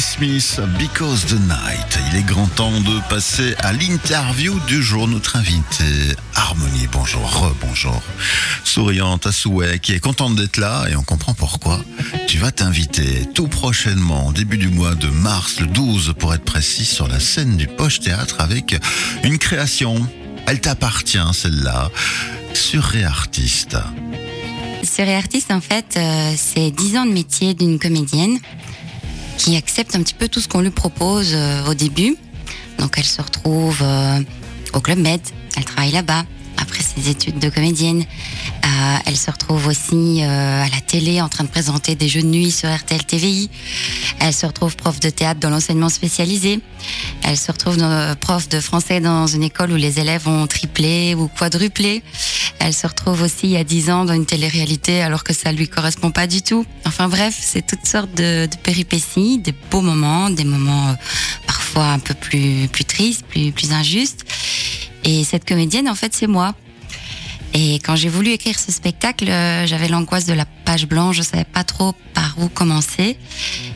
Smith, Because the Night. Il est grand temps de passer à l'interview du jour. Notre invité, Harmonie, bonjour, bonjour. Souriante à souhait, qui est contente d'être là et on comprend pourquoi. Tu vas t'inviter tout prochainement, début du mois de mars, le 12 pour être précis, sur la scène du Poche Théâtre avec une création. Elle t'appartient, celle-là. Surréartiste. Surréartiste, en fait, euh, c'est 10 ans de métier d'une comédienne qui accepte un petit peu tout ce qu'on lui propose euh, au début. Donc elle se retrouve euh, au Club Med, elle travaille là-bas après ses études de comédienne. Euh, elle se retrouve aussi à la télé en train de présenter des jeux de nuit sur RTL TVI. Elle se retrouve prof de théâtre dans l'enseignement spécialisé. Elle se retrouve prof de français dans une école où les élèves ont triplé ou quadruplé. Elle se retrouve aussi a 10 ans dans une télé-réalité alors que ça lui correspond pas du tout. Enfin bref, c'est toutes sortes de, péripéties, des beaux moments, des moments euh, parfois un peu plus, plus tristes, plus, plus injustes. Et cette comédienne, en fait, c'est moi. Et quand j'ai voulu écrire ce spectacle, euh, j'avais l'angoisse de la page blanche, je savais pas trop par où commencer.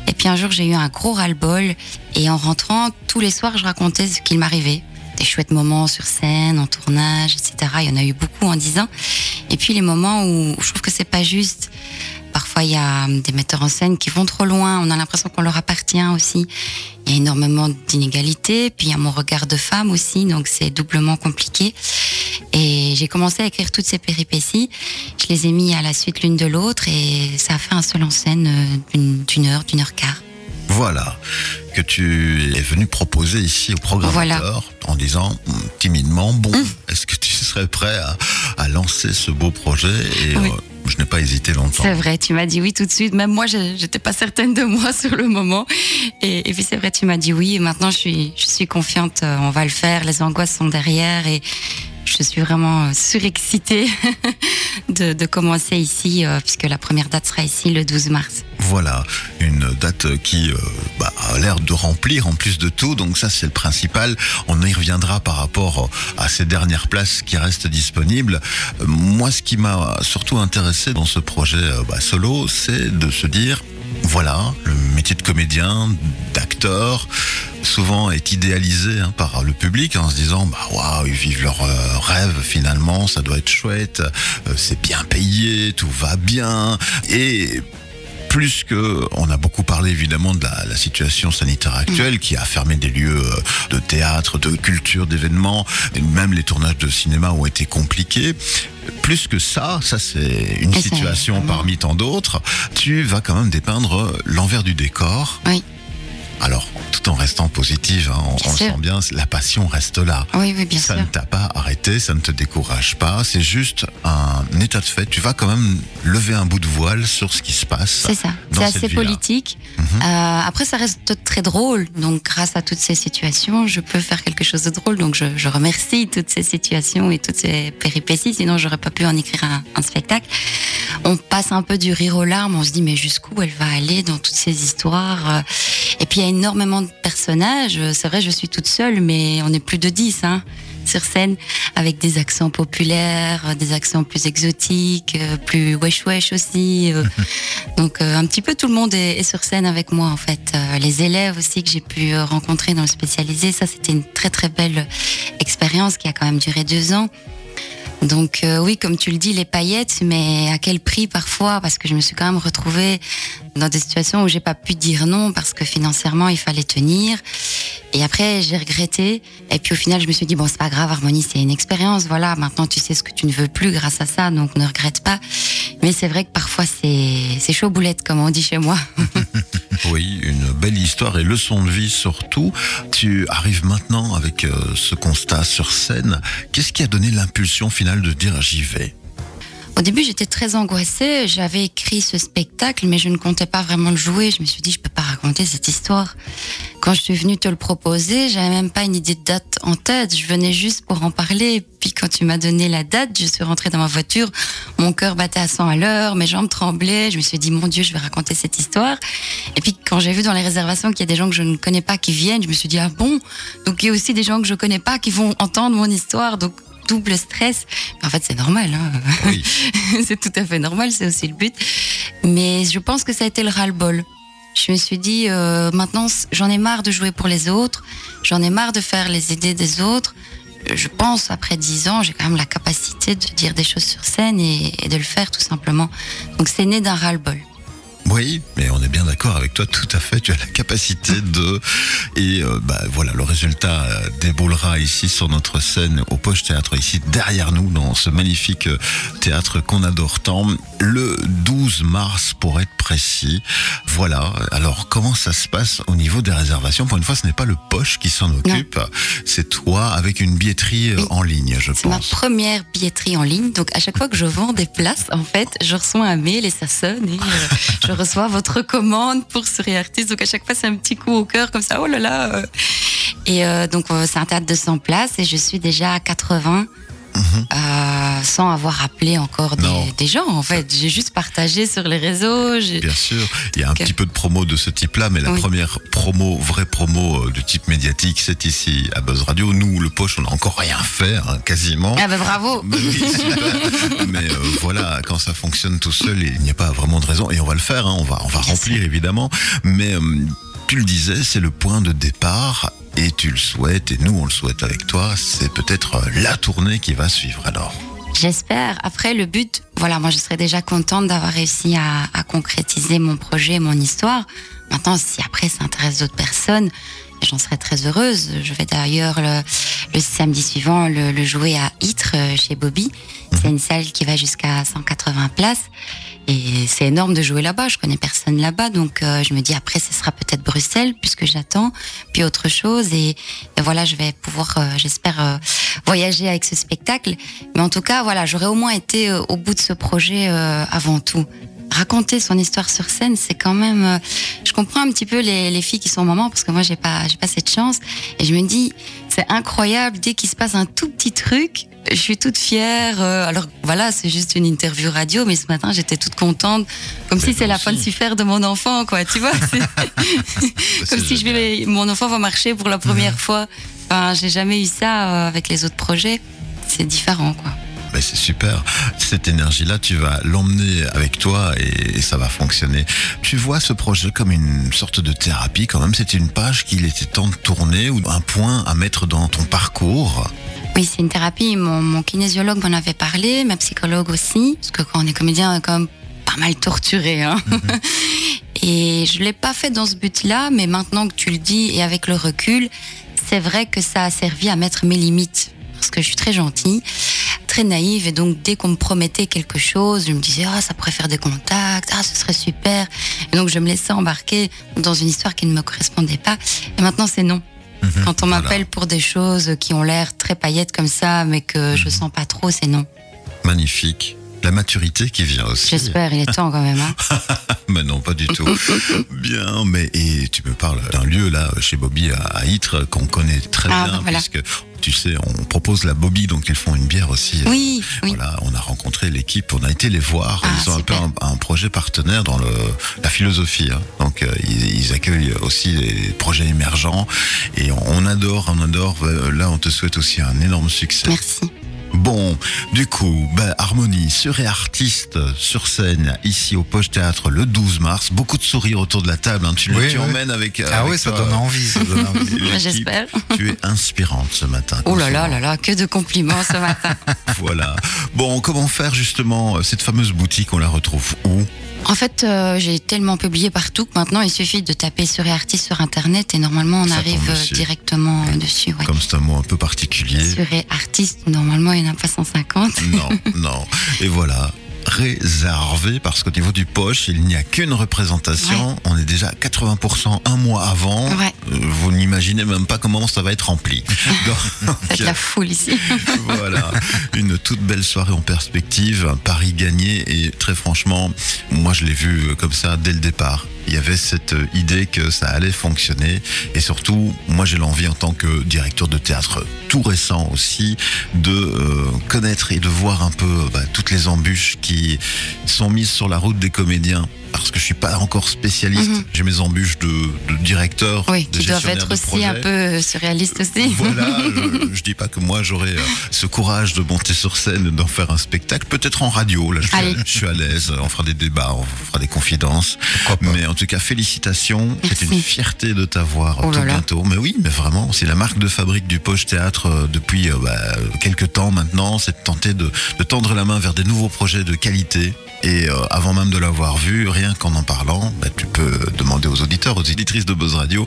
Et puis un jour, j'ai eu un gros ras-le-bol et en rentrant, tous les soirs, je racontais ce qu'il m'arrivait des chouettes moments sur scène, en tournage, etc. Il y en a eu beaucoup en dix ans. Et puis les moments où je trouve que c'est pas juste. Parfois, il y a des metteurs en scène qui vont trop loin. On a l'impression qu'on leur appartient aussi. Il y a énormément d'inégalités. Puis il y a mon regard de femme aussi, donc c'est doublement compliqué. Et j'ai commencé à écrire toutes ces péripéties. Je les ai mis à la suite l'une de l'autre et ça a fait un seul en scène euh, d'une heure, d'une heure quart. Voilà que tu es venu proposer ici au programmateur en disant hmm, timidement bon, mmh. est-ce que tu serais prêt à, à lancer ce beau projet et oui. euh, je n'ai pas hésité longtemps. C'est vrai, tu m'as dit oui tout de suite. Même moi, je n'étais pas certaine de moi sur le moment. Et, et puis c'est vrai, tu m'as dit oui. Et maintenant, je suis, je suis confiante. On va le faire. Les angoisses sont derrière et je suis vraiment surexcitée de, commencer ici, euh, puisque la première date sera ici le 12 mars. Voilà, une date qui euh, bah, a l'air de remplir en plus de tout, donc ça c'est le principal. On y reviendra par rapport à ces dernières places qui restent disponibles. Euh, moi, ce qui m'a surtout intéressé dans ce projet euh, bah, solo, c'est de se dire, voilà, le métier de comédien, d'acteur, souvent est idéalisé hein, par le public en se disant bah waouh ils vivent leur euh, rêve finalement ça doit être chouette euh, c'est bien payé tout va bien et plus que on a beaucoup parlé évidemment de la, la situation sanitaire actuelle qui a fermé des lieux euh, de théâtre, de culture, d'événements, et même les tournages de cinéma ont été compliqués. Plus que ça, ça c'est une Et situation parmi tant d'autres. Tu vas quand même dépeindre l'envers du décor. Oui. Alors, tout en restant positive, hein, on, on le sent bien, la passion reste là. Oui, oui, bien ça sûr. ne t'a pas arrêté, ça ne te décourage pas, c'est juste un état de fait. Tu vas quand même lever un bout de voile sur ce qui se passe. C'est ça, c'est assez politique. Mm -hmm. euh, après, ça reste très drôle. Donc, grâce à toutes ces situations, je peux faire quelque chose de drôle. Donc, je, je remercie toutes ces situations et toutes ces péripéties. Sinon, j'aurais pas pu en écrire un, un spectacle. On passe un peu du rire aux larmes. On se dit, mais jusqu'où elle va aller dans toutes ces histoires? Et puis, a énormément de personnages. C'est vrai, je suis toute seule, mais on est plus de 10 hein, sur scène, avec des accents populaires, des accents plus exotiques, plus wesh wesh aussi. Donc, un petit peu tout le monde est, sur scène avec moi, en fait. Les élèves aussi que j'ai pu rencontrer dans le spécialisé, ça, c'était une très, très belle expérience qui a quand même duré deux ans. Donc euh, oui, comme tu le dis, les paillettes, mais à quel prix parfois? Parce que je me suis quand même retrouvée dans des situations où j'ai pas pu dire non parce que financièrement il fallait tenir. Et après j'ai regretté. Et puis au final je me suis dit bon c'est pas grave, Harmonie c'est une expérience. Voilà, maintenant tu sais ce que tu ne veux plus grâce à ça, donc ne regrette pas. Mais c'est vrai que parfois c'est c'est chaud boulette comme on dit chez moi. oui, une belle histoire et leçon de vie surtout. Tu arrives maintenant avec euh, ce constat sur scène. Qu'est-ce qui a donné l'impulsion finale de dire j'y vais? Au début, j'étais très angoissée. J'avais écrit ce spectacle, mais je ne comptais pas vraiment le jouer. Je me suis dit, je peux pas raconter cette histoire. Quand je suis venue te le proposer, j'avais même pas une idée de date en tête. Je venais juste pour en parler. Puis quand tu m'as donné la date, je suis rentrée dans ma voiture. Mon cœur battait à 100 à l'heure, mes jambes tremblaient. Je me suis dit, mon Dieu, je vais raconter cette histoire. Et puis quand j'ai vu dans les réservations qu'il y a des gens que je ne connais pas qui viennent, je me suis dit, ah bon? Donc il y a aussi des gens que je connais pas qui vont entendre mon histoire. Donc double stress. En fait, c'est normal. Hein oui. c'est tout à fait normal, c'est aussi le but. Mais je pense que ça a été le ras-le-bol. Je Je me suis dit, euh, maintenant, j'en ai marre de jouer pour les autres, j'en ai marre de faire les idées des autres. Je pense, après dix ans, j'ai quand même la capacité de dire des choses sur scène et, et de le faire tout simplement. Donc c'est né d'un ras-le-bol. Oui, mais on est bien d'accord avec toi, tout à fait. Tu as la capacité de. Et euh, bah, voilà, le résultat euh, déboulera ici sur notre scène au Poche Théâtre, ici derrière nous, dans ce magnifique euh, théâtre qu'on adore tant. Le 12 mars, pour être précis. Voilà. Alors, comment ça se passe au niveau des réservations? Pour une fois, ce n'est pas le Poche qui s'en occupe. C'est toi avec une billetterie Oui. en ligne, je C'est ma pense. première billetterie en ligne. Donc, à chaque fois que je vends des places, en fait, je reçois un mail et ça sonne. Et euh, je reçois votre commande pour Souris Artiste. Donc, à chaque fois, c'est un petit coup au cœur comme ça. Oh là là. euh. Et euh, donc, euh, c'est un théâtre de 100 places et je suis déjà à 80. Euh, sans avoir appelé encore des, des gens en fait j'ai juste partagé sur les réseaux Bien sûr, il y a un petit peu de promo de ce type-là, mais la Oui. première promo, vraie promo euh, du type médiatique, c'est ici à Buzz Radio. Nous, le poche, on n'a encore rien fait, hein, quasiment. ah ben bravo Mais oui, super. Mais, euh, voilà, quand ça fonctionne tout seul, il n'y a pas vraiment de raison. Et on va le faire, hein, on va, on va Bien remplir évidemment. Mais euh, tu le disais, c'est le point de départ. Et tu le souhaites, et nous on le souhaite avec toi, c'est peut-être euh, la tournée qui va suivre alors. J'espère. Après, le but, voilà, moi, je serais déjà contente d'avoir réussi à, à concrétiser mon projet, mon histoire. Maintenant, si après ça intéresse d'autres personnes, j'en serais très heureuse. Je vais d'ailleurs le, le samedi suivant le, le jouer à Ytre euh, chez Bobby. C'est une salle qui va jusqu'à 180 places. Et c'est énorme de jouer là-bas. Je connais personne là-bas. Donc, euh, je me dis après, ce sera peut-être Bruxelles, puisque j'attends, puis autre chose. Et, et voilà, je vais pouvoir, euh, j'espère, euh, voyager avec ce spectacle. Mais en tout cas, voilà, j'aurais au moins été au bout de ce projet avant tout. Raconter son histoire sur scène, c'est quand même. euh, je comprends un petit peu les, les filles qui sont mamans parce que moi, j'ai pas, j'ai pas cette chance. Et je me dis, c'est incroyable dès qu'il se passe un tout petit truc. Je suis toute fière. euh, alors voilà, c'est juste une interview radio, mais ce matin j'étais toute contente, comme Mais si c'est la fin de super de mon enfant, quoi. Tu vois, c'est- comme si je vais, mon enfant va marcher pour la première fois. Enfin, j'ai jamais eu ça euh, avec les autres projets. C'est différent, quoi. Ben, c'est super. Cette énergie-là, tu vas l'emmener avec toi et, et ça va fonctionner. Tu vois ce projet comme une sorte de thérapie quand même. C'était une page qu'il était temps de tourner ou un point à mettre dans ton parcours? Oui, c'est une thérapie. Mon, mon kinésiologue m'en avait parlé, ma psychologue aussi, parce que quand on est comédien, on est quand même pas mal torturé. Hein. Et je l'ai pas fait dans ce but-là, mais maintenant que tu le dis et avec le recul, c'est vrai que ça a servi à mettre mes limites, parce que je suis très gentille, très naïve, et donc dès qu'on me promettait quelque chose, je me disais ah ça pourrait faire des contacts, ah ce serait super, et donc je me laissais embarquer dans une histoire qui ne me correspondait pas. Et maintenant c'est non. Quand on Voilà. m'appelle pour des choses qui ont l'air très paillettes comme ça, mais que je sens pas trop, c'est non. Magnifique. La maturité qui vient aussi. J'espère, il est temps quand même. Hein. Mais non, pas du tout. bien, mais et tu me parles d'un lieu là chez Bobby à, à Ytre qu'on connaît très Ah, bien bah, voilà. puisque tu sais, on propose la Bobby donc ils font une bière aussi. Oui, oui. Voilà, on a rencontré l'équipe, on a été les voir. Ah, ils ont un peu un, un projet partenaire dans le, la philosophie. hein. Donc euh, ils, ils accueillent aussi des projets émergents et on, on adore, on adore. Euh, Là, on te souhaite aussi un énorme succès. Merci. Bon, du coup, ben, Harmonie, sur et artiste sur scène ici au Poche Théâtre le 12 mars. Beaucoup de sourires autour de la table. hein. Tu, Oui, tu oui. emmènes avec. Ah avec oui, ça toi, donne envie. Ça donne envie. l'équipe. J'espère. Tu es inspirante ce matin. Oh là là là là, que de compliments ce matin. Voilà. Bon, comment faire justement euh, cette fameuse boutique On la retrouve où? En fait, euh, j'ai tellement publié partout que maintenant il suffit de taper sur artiste sur internet et normalement on Ça arrive euh, directement euh, dessus. Ouais. Comme c'est un mot un peu particulier. Sur artiste, normalement il n'y en a pas 150. Non, non. Et voilà. Réservé parce qu'au niveau du poche, il n'y a qu'une représentation. On est déjà à 80% un mois avant. Ouais. Euh, Vous n'imaginez même pas comment ça va être rempli. Donc, la foule ici. voilà, une toute belle soirée en perspective, un pari gagné et très franchement, moi je l'ai vu comme ça dès le départ. Il y avait cette euh, idée que ça allait fonctionner. Et surtout, moi j'ai l'envie en tant que directeur de théâtre tout récent aussi de euh, connaître et de voir un peu bah, toutes les embûches qui sont mises sur la route des comédiens parce que je suis pas encore spécialiste. Mhm. J'ai mes embûches de, de directeur, Oui, de qui doivent être aussi un peu surréalistes aussi. Voilà, je, je dis pas que moi j'aurais euh, ce courage de monter sur scène et d'en faire un spectacle. Peut-être en radio, là je suis, à, je suis à l'aise, on fera des débats, on fera des confidences. Pourquoi pas Mais en tout cas, félicitations. C'est une fierté de t'avoir Oh tout bientôt. Mais oui, mais vraiment, c'est la marque de fabrique du Poche Théâtre euh, depuis euh, bah, quelques temps maintenant. C'est de tenter de, de tendre la main vers des nouveaux projets de qualité. Et euh, avant même de l'avoir vu, rien qu'en en parlant, bah, tu peux demander aux auditeurs, aux éditrices de Buzz Radio,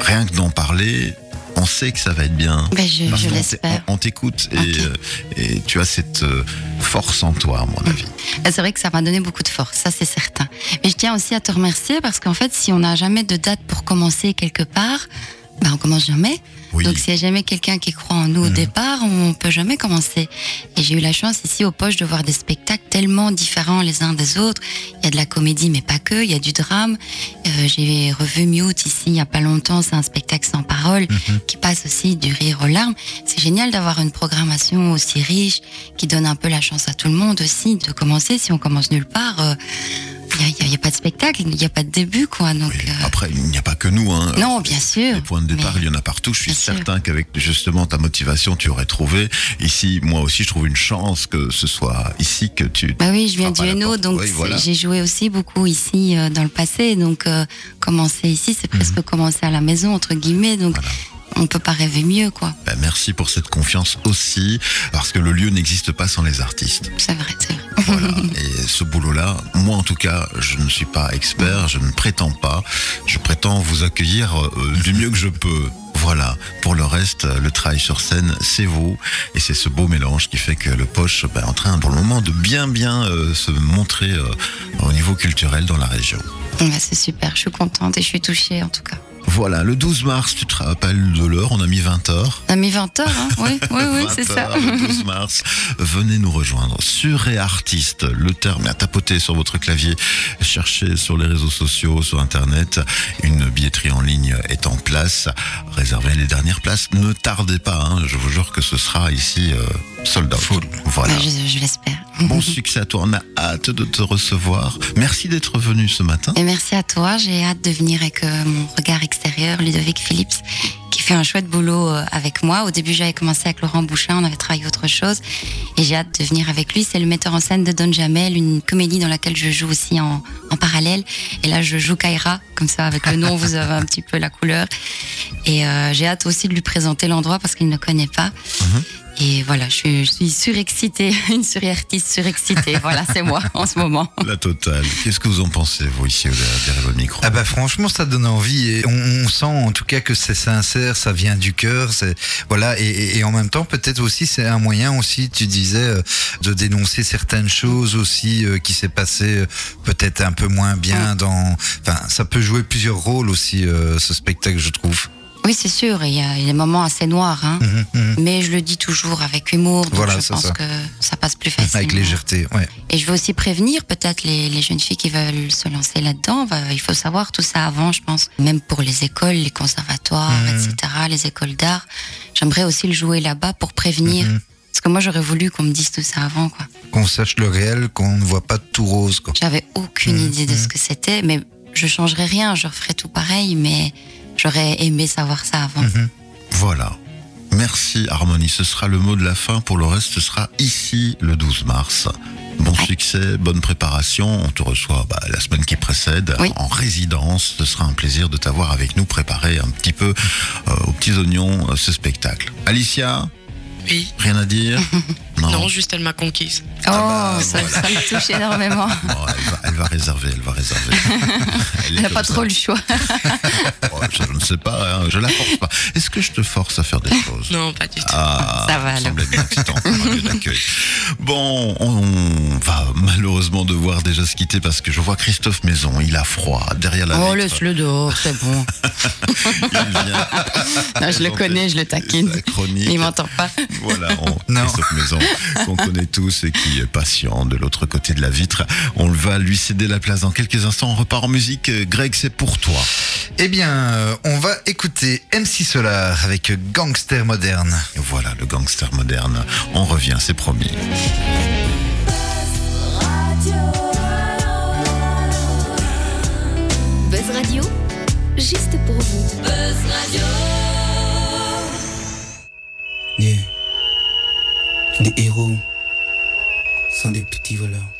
rien que d'en parler, on sait que ça va être bien. Ben, je l'espère. on t'écoute et, euh, et tu as cette euh, force en toi, à mon avis. Ah, C'est vrai que ça m'a donné beaucoup de force, ça c'est certain. Mais je tiens aussi à te remercier parce qu'en fait, si on n'a jamais de date pour commencer quelque part, ben on commence jamais. Oui. Donc s'il n'y a jamais quelqu'un qui croit en nous au départ, on peut jamais commencer. Et j'ai eu la chance ici au Poche de voir des spectacles tellement différents les uns des autres. Il y a de la comédie, mais pas que. Il y a du drame. Euh, j'ai revu Mute ici il y a pas longtemps. C'est un spectacle sans parole qui passe aussi du rire aux larmes. C'est génial d'avoir une programmation aussi riche qui donne un peu la chance à tout le monde aussi de commencer. Si on commence nulle part, euh, il n'y a, pas de spectacle, il n'y a pas de début, quoi. Donc, Oui. euh, Après, il n'y a pas que nous. Hein. non, bien sûr. Les points de départ, Mais- il y en a partout. Je suis Bien certain qu'avec justement ta motivation, tu aurais trouvé. Ici, moi aussi, je trouve une chance que ce soit ici que tu. Bah oui, je viens du Hainaut, donc Oui, c'est- voilà. j'ai joué aussi beaucoup ici euh, dans le passé. Donc euh, commencer ici, c'est presque commencer à la maison entre guillemets. Donc Mhm. Voilà. On peut pas rêver mieux, quoi. Ben, merci pour cette confiance aussi, parce que le lieu n'existe pas sans les artistes. C'est vrai, c'est vrai. Voilà. Et ce boulot-là, moi en tout cas, je ne suis pas expert, je ne prétends pas. Je prétends vous accueillir euh, du mieux que je peux. Voilà. Pour le reste, le travail sur scène, c'est vous. Et c'est ce beau mélange qui fait que le poche ben, est en train, pour le moment, de bien, bien euh, se montrer euh, au niveau culturel dans la région. Ouais, c'est super. Je suis contente et je suis touchée en tout cas. Voilà. Le 12 mars, tu te rappelles de l'heure, on a mis 20 heures. On a mis 20 heures, hein Oui, oui, oui, 20 c'est ça. Le 12 mars, venez nous rejoindre. Sur et artiste, le terme à tapoter sur votre clavier, cherchez sur les réseaux sociaux, sur internet. Une billetterie en ligne est en place. Réservez les dernières places. Ne tardez pas, hein. je vous jure que ce sera ici euh, sold out. Full. Voilà. Je l'espère. Bon succès à toi, on a hâte de te recevoir. Merci d'être venu ce matin. Et merci à toi. J'ai hâte de venir avec euh, mon regard extérieur, Ludovic Phillips, qui fait un chouette boulot euh, avec moi. Au début, j'avais commencé avec Laurent Bouchin, on avait travaillé autre chose. Et j'ai hâte de venir avec lui. C'est le metteur en scène de Don Jamel, une comédie dans laquelle je joue aussi en, en parallèle. Et là, je joue Kaira. Comme ça, avec le nom, vous avez un petit peu la couleur. Et euh, j'ai hâte aussi de lui présenter l'endroit parce qu'il ne connaît pas. Et voilà, je suis, je suis surexcitée, une surartiste surexcitée. voilà, c'est moi en ce moment. La totale. Qu'est-ce que vous en pensez, vous, ici, derrière votre micro? Ah bah franchement ça donne envie et on, on sent en tout cas que c'est sincère, ça vient du cœur, c'est voilà et, et- et en même temps peut-être aussi c'est un moyen aussi tu disais euh, de dénoncer certaines choses aussi euh, qui s'est passé euh, peut-être un peu moins bien dans enfin ça peut jouer plusieurs rôles aussi euh, ce spectacle je trouve. Oui, c'est sûr, il y a des moments assez noirs, hein. Mhm, mhm. mais je le dis toujours avec humour, donc Voilà, je pense ça. que ça passe plus facilement. Avec légèreté, ouais. Et je veux aussi prévenir peut-être les, les jeunes filles qui veulent se lancer là-dedans. il faut savoir tout ça avant, je pense. Même pour les écoles, les conservatoires, Mhm. etc., les écoles d'art. J'aimerais aussi le jouer là-bas pour prévenir. Parce que moi, j'aurais voulu qu'on me dise tout ça avant, quoi. Qu'on sache le réel, qu'on ne voit pas tout rose quoi. J'avais aucune idée de ce que c'était, mais je changerais rien, je referais tout pareil, mais j'aurais aimé savoir ça avant. Mhm. Voilà. Merci Harmonie, ce sera le mot de la fin. Pour le reste, ce sera ici le 12 mars. Bon Ouais. succès, bonne préparation. On te reçoit bah, la semaine qui précède Oui. en résidence. Ce sera un plaisir de t'avoir avec nous, préparer un petit peu euh, aux petits oignons euh, ce spectacle. Alicia, Oui. rien à dire Non, juste elle m'a conquise. Oh, bah, ça, voilà. ça me touche énormément. Bon, elle, va, elle va réserver, elle va réserver. Elle n'a pas ça. trop le choix. Oh, je ne sais pas, hein, je la force pas. Est-ce que je te force à faire des choses? Non, pas du tout. Ah, Ça va, semblait bien. Bon, on va malheureusement devoir déjà se quitter parce que je vois Christophe Maison, il a froid derrière la Oh, vitre. laisse-le dehors, c'est bon. Il vient Non, je le connais, je le taquine. Il m'entend pas. Voilà, on, non. Christophe Maison, qu'on connaît tous et qui est patient de l'autre côté de la vitre. On va lui céder la place dans quelques instants. On repart en musique. Greg, c'est pour toi. Eh bien, euh, on va écouter MC Solar avec Gangster Moderne. Voilà, le Gangster Moderne. On revient, c'est promis. Buzz juste pour vous. Buzz Radio des héros sont des petits voleurs.